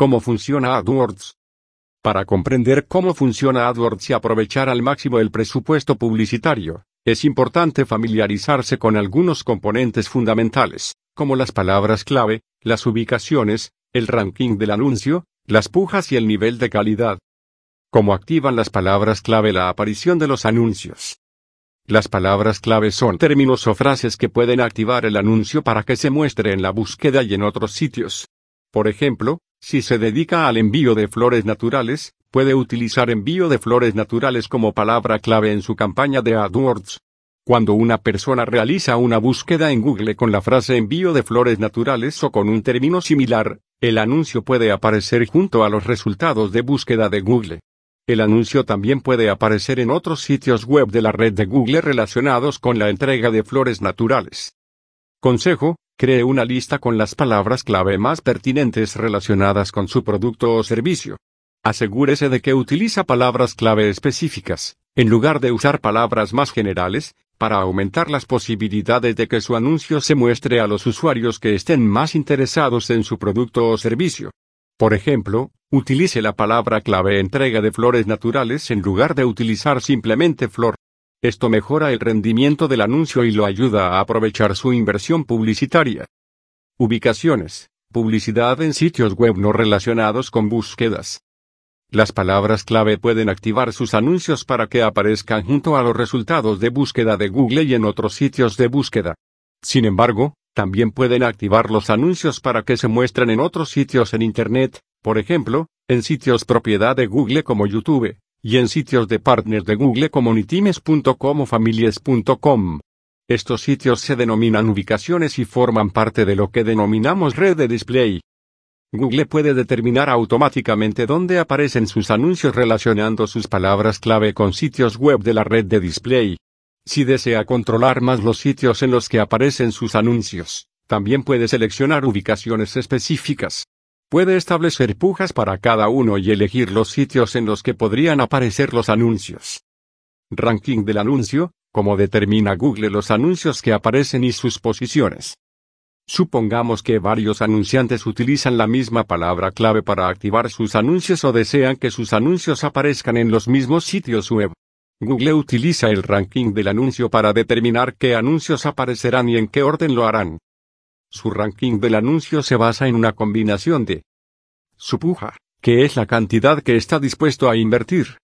¿Cómo funciona AdWords? Para comprender cómo funciona AdWords y aprovechar al máximo el presupuesto publicitario, es importante familiarizarse con algunos componentes fundamentales, como las palabras clave, las ubicaciones, el ranking del anuncio, las pujas y el nivel de calidad. ¿Cómo activan las palabras clave la aparición de los anuncios? Las palabras clave son términos o frases que pueden activar el anuncio para que se muestre en la búsqueda y en otros sitios. Por ejemplo, si se dedica al envío de flores naturales, puede utilizar envío de flores naturales como palabra clave en su campaña de AdWords. Cuando una persona realiza una búsqueda en Google con la frase envío de flores naturales o con un término similar, el anuncio puede aparecer junto a los resultados de búsqueda de Google. El anuncio también puede aparecer en otros sitios web de la red de Google relacionados con la entrega de flores naturales. Consejo, cree una lista con las palabras clave más pertinentes relacionadas con su producto o servicio. Asegúrese de que utiliza palabras clave específicas, en lugar de usar palabras más generales, para aumentar las posibilidades de que su anuncio se muestre a los usuarios que estén más interesados en su producto o servicio. Por ejemplo, utilice la palabra clave entrega de flores naturales en lugar de utilizar simplemente flor. Esto mejora el rendimiento del anuncio y lo ayuda a aprovechar su inversión publicitaria. Ubicaciones. Publicidad en sitios web no relacionados con búsquedas. Las palabras clave pueden activar sus anuncios para que aparezcan junto a los resultados de búsqueda de Google y en otros sitios de búsqueda. Sin embargo, también pueden activar los anuncios para que se muestren en otros sitios en Internet, por ejemplo, en sitios propiedad de Google como YouTube, y en sitios de partners de Google como nitimes.com o families.com. Estos sitios se denominan ubicaciones y forman parte de lo que denominamos red de display. Google puede determinar automáticamente dónde aparecen sus anuncios relacionando sus palabras clave con sitios web de la red de display. Si desea controlar más los sitios en los que aparecen sus anuncios, también puede seleccionar ubicaciones específicas. Puede establecer pujas para cada uno y elegir los sitios en los que podrían aparecer los anuncios. Ranking del anuncio, como determina Google los anuncios que aparecen y sus posiciones. Supongamos que varios anunciantes utilizan la misma palabra clave para activar sus anuncios o desean que sus anuncios aparezcan en los mismos sitios web. Google utiliza el ranking del anuncio para determinar qué anuncios aparecerán y en qué orden lo harán. Su ranking del anuncio se basa en una combinación de su puja, que es la cantidad que está dispuesto a invertir,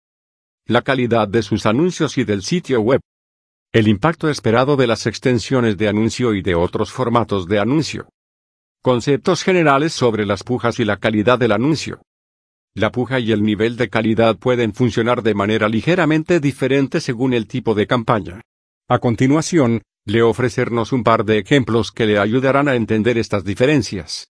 la calidad de sus anuncios y del sitio web, el impacto esperado de las extensiones de anuncio y de otros formatos de anuncio. Conceptos generales sobre las pujas y la calidad del anuncio. La puja y el nivel de calidad pueden funcionar de manera ligeramente diferente según el tipo de campaña. A continuación, le ofrecernos un par de ejemplos que le ayudarán a entender estas diferencias.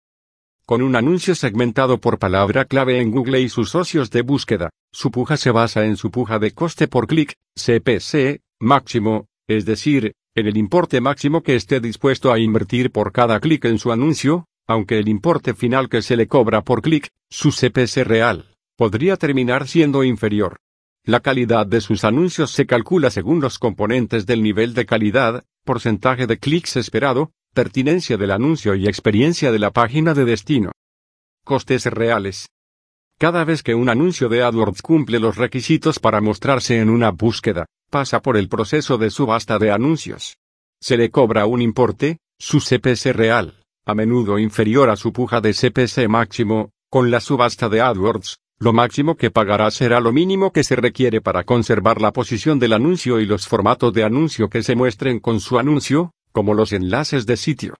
Con un anuncio segmentado por palabra clave en Google y sus socios de búsqueda, su puja se basa en su puja de coste por clic, CPC, máximo, es decir, en el importe máximo que esté dispuesto a invertir por cada clic en su anuncio, aunque el importe final que se le cobra por clic, su CPC real, podría terminar siendo inferior. La calidad de sus anuncios se calcula según los componentes del nivel de calidad, porcentaje de clics esperado, pertinencia del anuncio y experiencia de la página de destino. Costes reales. Cada vez que un anuncio de AdWords cumple los requisitos para mostrarse en una búsqueda, pasa por el proceso de subasta de anuncios. Se le cobra un importe, su CPC real, a menudo inferior a su puja de CPC máximo, con la subasta de AdWords, lo máximo que pagará será lo mínimo que se requiere para conservar la posición del anuncio y los formatos de anuncio que se muestren con su anuncio, como los enlaces de sitio.